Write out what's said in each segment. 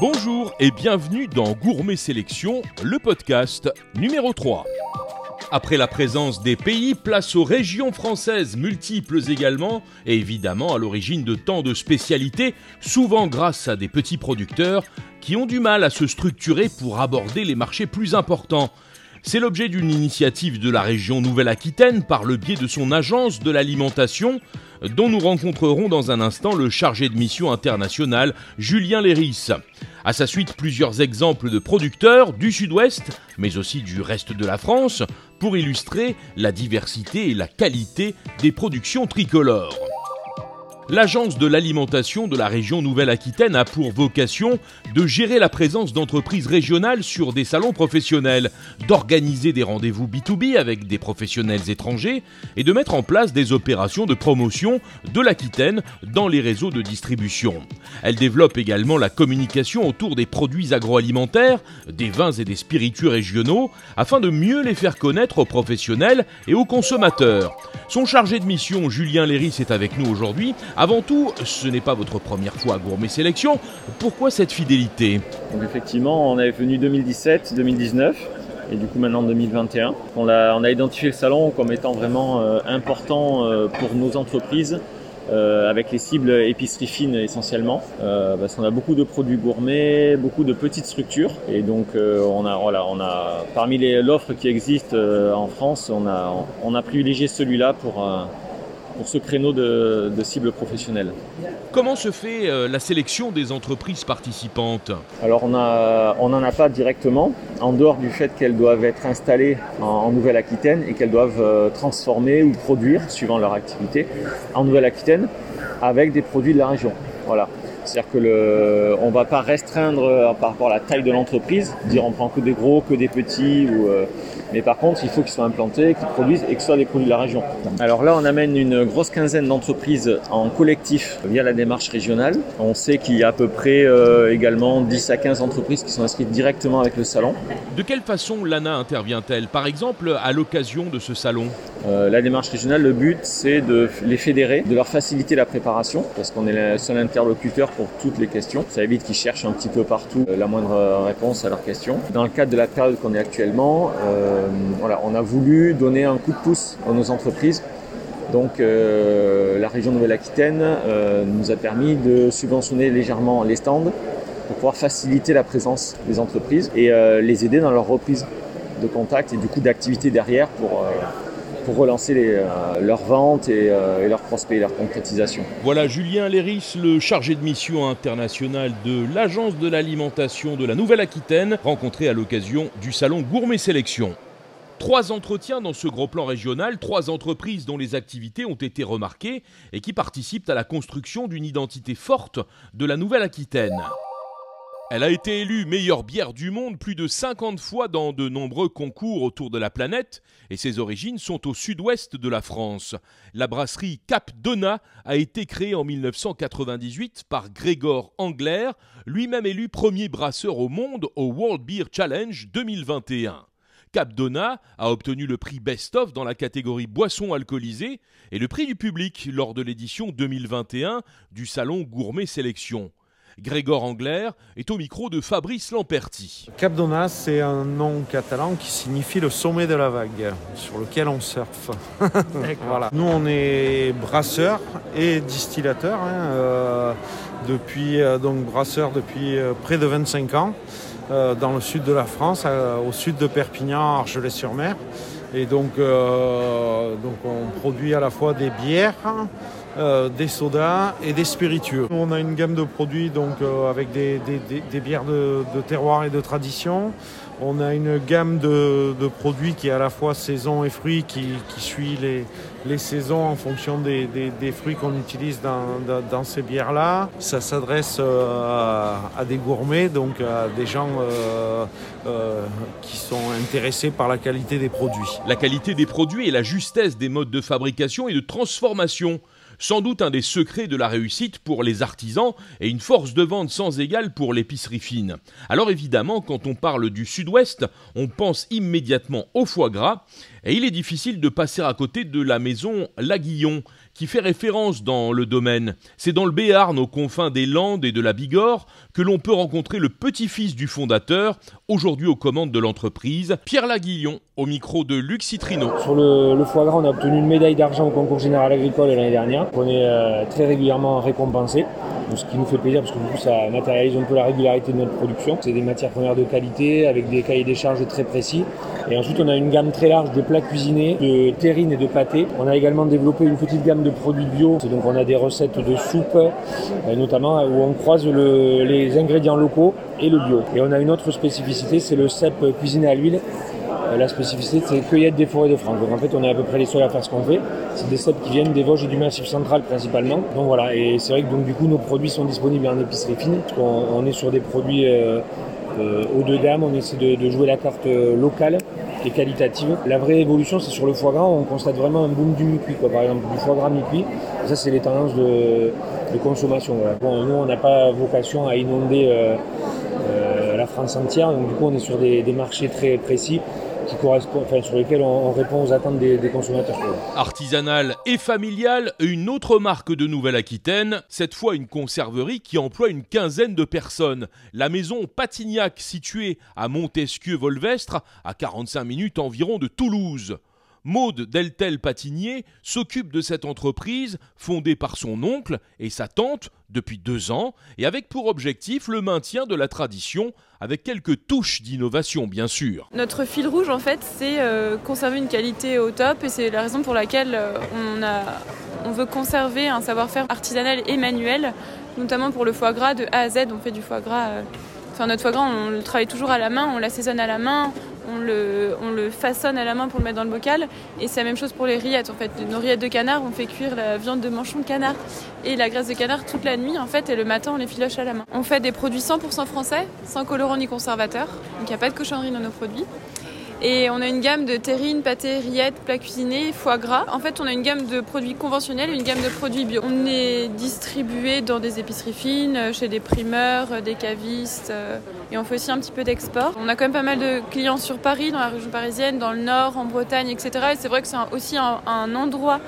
Bonjour et bienvenue dans Gourmet Sélection, le podcast numéro 3. Après la présence des pays, place aux régions françaises multiples également, et évidemment à l'origine de tant de spécialités, souvent grâce à des petits producteurs qui ont du mal à se structurer pour aborder les marchés plus importants. C'est l'objet d'une initiative de la région Nouvelle-Aquitaine par le biais de son agence de l'alimentation, dont nous rencontrerons dans un instant le chargé de mission internationale, Julien Léris. À sa suite, plusieurs exemples de producteurs du sud-ouest, mais aussi du reste de la France, pour illustrer la diversité et la qualité des productions tricolores. L'Agence de l'alimentation de la région Nouvelle-Aquitaine a pour vocation de gérer la présence d'entreprises régionales sur des salons professionnels, d'organiser des rendez-vous B2B avec des professionnels étrangers et de mettre en place des opérations de promotion de l'Aquitaine dans les réseaux de distribution. Elle développe également la communication autour des produits agroalimentaires, des vins et des spiritueux régionaux afin de mieux les faire connaître aux professionnels et aux consommateurs. Son chargé de mission, Julien Léris, est avec nous aujourd'hui avant tout, ce n'est pas votre première fois à Gourmet Sélection. Pourquoi cette fidélité effectivement, on est venu 2017, 2019 et du coup maintenant 2021. On a, on a identifié le salon comme étant vraiment euh, important euh, pour nos entreprises. Euh, avec les cibles épicerie fine essentiellement, parce qu'on a beaucoup de produits gourmets, beaucoup de petites structures, et donc on a voilà, on a parmi l'offre qui existe en France, on a on a privilégié celui-là pour pour ce créneau de, cible professionnelle. Comment se fait euh, la sélection des entreprises participantes? Alors on n'en a pas directement, en dehors du fait qu'elles doivent être installées en, Nouvelle-Aquitaine et qu'elles doivent euh, transformer ou produire, suivant leur activité, en Nouvelle-Aquitaine avec des produits de la région. Voilà. C'est-à-dire que le, on va pas restreindre euh, par rapport à la taille de l'entreprise, dire on prend que des gros, que des petits, ou, euh, mais par contre il faut qu'ils soient implantés, qu'ils produisent et que ce soit des produits de la région. Alors là on amène une grosse quinzaine d'entreprises en collectif via la démarche régionale. On sait qu'il y a à peu près euh, également 10 à 15 entreprises qui sont inscrites directement avec le salon. De quelle façon l'ANA intervient-elle Par exemple à l'occasion de ce salon? La démarche régionale, le but c'est de les fédérer, de leur faciliter la préparation, parce qu'on est le seul interlocuteur pour toutes les questions. Ça évite qu'ils cherchent un petit peu partout euh, la moindre réponse à leurs questions. Dans le cadre de la période qu'on est actuellement, euh, voilà, on a voulu donner un coup de pouce à nos entreprises donc euh, la région Nouvelle-Aquitaine nous a permis de subventionner légèrement les stands pour pouvoir faciliter la présence des entreprises et les aider dans leur reprise de contact et du coup d'activité derrière pour pour relancer euh, leurs ventes euh, et, leurs prospects et leur concrétisation. Voilà Julien Léris, le chargé de mission internationale de l'Agence de l'alimentation de la Nouvelle-Aquitaine, rencontré à l'occasion du salon Gourmet Sélection. Trois entretiens dans ce gros plan régional, trois entreprises dont les activités ont été remarquées et qui participent à la construction d'une identité forte de la Nouvelle-Aquitaine. Elle a été élue meilleure bière du monde plus de 50 fois dans de nombreux concours autour de la planète et ses origines sont au sud-ouest de la France. La brasserie Cap Donna a été créée en 1998 par Grégor Angler, lui-même élu premier brasseur au monde au World Beer Challenge 2021. Cap Donna a obtenu le prix Best of dans la catégorie boissons alcoolisées et le prix du public lors de l'édition 2021 du salon Gourmet Sélection. Grégor Angler est au micro de Fabrice Lamperti. Cap d'Onas, c'est un nom catalan qui signifie le sommet de la vague, sur lequel on surfe. voilà. Nous, on est brasseurs et distillateurs, hein, euh, depuis, euh, donc brasseurs depuis euh, près de 25 ans, dans le sud de la France, au sud de Perpignan, Argelès-sur-Mer. Et donc, donc, on produit à la fois des bières, euh, des sodas et des spiritueux. On a une gamme de produits donc, euh, avec des, bières de, terroir et de tradition. On a une gamme de, produits qui est à la fois saison et fruits, qui, suit les, saisons en fonction des, fruits qu'on utilise dans, ces bières-là. Ça s'adresse euh, à, des gourmets, donc à des gens qui sont intéressés par la qualité des produits. La qualité des produits et la justesse des modes de fabrication et de transformation sans doute un des secrets de la réussite pour les artisans et une force de vente sans égale pour l'épicerie fine. Alors évidemment, quand on parle du sud-ouest, on pense immédiatement au foie gras, et il est difficile de passer à côté de la maison Laguillon, qui fait référence dans le domaine. C'est dans le Béarn, aux confins des Landes et de la Bigorre, que l'on peut rencontrer le petit-fils du fondateur, aujourd'hui aux commandes de l'entreprise, Pierre Laguillon, au micro de Luc Citrino. Sur le, foie gras, on a obtenu une médaille d'argent au concours général agricole l'année dernière. On est euh, très régulièrement récompensé ce qui nous fait plaisir parce que du coup ça matérialise un peu la régularité de notre production. C'est des matières premières de qualité avec des cahiers des charges très précis. Et ensuite on a une gamme très large de plats cuisinés, de terrines et de pâtés. On a également développé une petite gamme de produits bio. Donc on a des recettes de soupe euh, notamment où on croise les ingrédients locaux et le bio. Et on a une autre spécificité, c'est le cèpe cuisiné à l'huile euh, la spécificité, c'est cueillette des forêts de France. Donc en fait, on est à peu près les seuls à faire ce qu'on fait. C'est des cèpes qui viennent des Vosges et du Massif central principalement. Donc voilà, et c'est vrai que donc, du coup, nos produits sont disponibles en épicerie fine. On est sur des produits euh, euh, haut de gamme, on essaie de, jouer la carte locale qui est qualitative. La vraie évolution, c'est sur le foie gras. On constate vraiment un boom du mi-cuit, par exemple, du foie gras mi-cuit. Ça, c'est les tendances de, consommation. nous, on n'a pas vocation à inonder la France entière. Donc, du coup, on est sur des marchés très précis sur lesquels on, répond aux attentes des, consommateurs. Artisanale et familiale, une autre marque de Nouvelle-Aquitaine, cette fois une conserverie qui emploie une quinzaine de personnes. La maison Patignac, située à Montesquieu-Volvestre, à 45 minutes environ de Toulouse. Maude Deltel Patinier s'occupe de cette entreprise fondée par son oncle et sa tante depuis deux ans et avec pour objectif le maintien de la tradition avec quelques touches d'innovation bien sûr. Notre fil rouge en fait c'est euh, conserver une qualité au top et c'est la raison pour laquelle euh, on, a, on veut conserver un savoir-faire artisanal et manuel, notamment pour le foie gras de A à Z. On fait du foie gras, euh, enfin notre foie gras on le travaille toujours à la main, on l'assaisonne à la main, on le, on le façonne à la main pour le mettre dans le bocal. Et c'est la même chose pour les rillettes. En fait, nos rillettes de canard, on fait cuire la viande de manchon de canard et la graisse de canard toute la nuit en fait, et le matin on les filoche à la main. On fait des produits 100% français, sans colorant ni conservateur. Donc il n'y a pas de cochonnerie dans nos produits. Et on a une gamme de terrines, pâtés, rillettes, plats cuisinés, foie gras. En fait, on a une gamme de produits conventionnels, une gamme de produits bio. On est distribué dans des épiceries fines, chez des primeurs, des cavistes, euh, et on fait aussi un petit peu d'export. On a quand même pas mal de clients sur Paris, dans la région parisienne, dans le Nord, en Bretagne, etc. Et c'est vrai que c'est aussi un endroit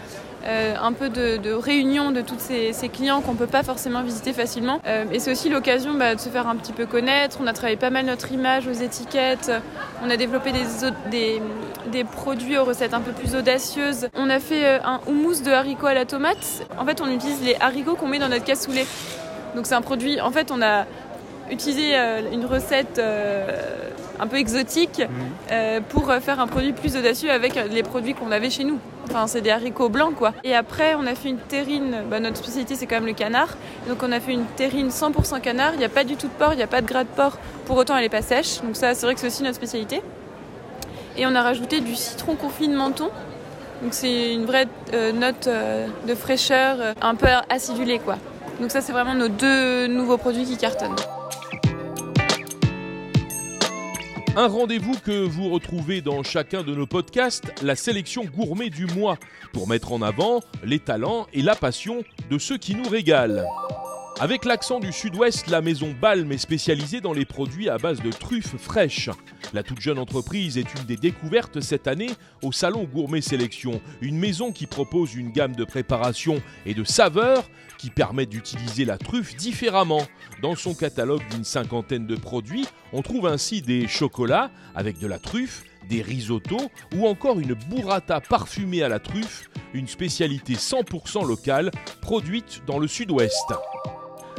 euh, un peu de, réunion de tous ces, clients qu'on ne peut pas forcément visiter facilement. Euh, et c'est aussi l'occasion bah, de se faire un petit peu connaître. On a travaillé pas mal notre image aux étiquettes. On a développé des, des, produits aux recettes un peu plus audacieuses. On a fait euh, un houmous de haricots à la tomate. En fait, on utilise les haricots qu'on met dans notre cassoulet. Donc c'est un produit, en fait, on a utilisé une recette un peu exotique mmh. pour faire un produit plus audacieux avec les produits qu'on avait chez nous. Enfin, c'est des haricots blancs, quoi. Et après, on a fait une terrine. Bah, notre spécialité, c'est quand même le canard. Donc, on a fait une terrine 100% canard. Il n'y a pas du tout de porc, il n'y a pas de gras de porc. Pour autant, elle n'est pas sèche. Donc, ça, c'est vrai que c'est aussi notre spécialité. Et on a rajouté du citron confit de menton. Donc, c'est une vraie euh, note euh, de fraîcheur, euh, un peu acidulée, quoi. Donc, ça, c'est vraiment nos deux nouveaux produits qui cartonnent. Un rendez-vous que vous retrouvez dans chacun de nos podcasts, la sélection gourmet du mois, pour mettre en avant les talents et la passion de ceux qui nous régalent. Avec l'accent du sud-ouest, la maison Balm est spécialisée dans les produits à base de truffes fraîches. La toute jeune entreprise est une des découvertes cette année au Salon Gourmet Sélection, une maison qui propose une gamme de préparations et de saveurs qui permettent d'utiliser la truffe différemment. Dans son catalogue d'une cinquantaine de produits, on trouve ainsi des chocolats avec de la truffe, des risottos ou encore une burrata parfumée à la truffe, une spécialité 100% locale produite dans le sud-ouest.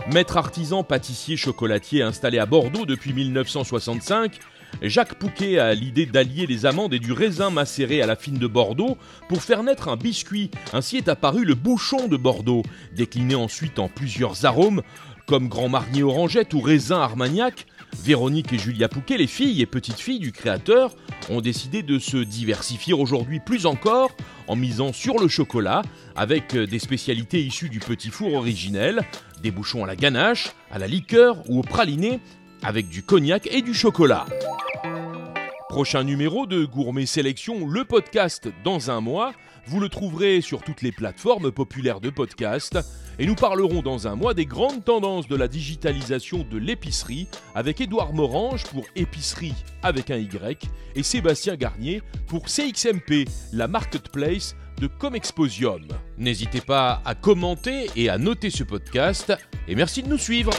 Maître artisan pâtissier chocolatier installé à Bordeaux depuis 1965, Jacques Pouquet a l'idée d'allier les amandes et du raisin macéré à la fine de Bordeaux pour faire naître un biscuit. Ainsi est apparu le bouchon de Bordeaux, décliné ensuite en plusieurs arômes comme Grand Marnier Orangette ou Raisin Armagnac. Véronique et Julia Pouquet, les filles et petites filles du créateur, ont décidé de se diversifier aujourd'hui plus encore en misant sur le chocolat avec des spécialités issues du petit four originel, des bouchons à la ganache, à la liqueur ou au praliné avec du cognac et du chocolat. Prochain numéro de Gourmet Sélection, le podcast dans un mois. Vous le trouverez sur toutes les plateformes populaires de podcast. Et nous parlerons dans un mois des grandes tendances de la digitalisation de l'épicerie avec Édouard Morange pour Épicerie avec un Y et Sébastien Garnier pour CXMP, la marketplace de Comexposium. N'hésitez pas à commenter et à noter ce podcast et merci de nous suivre.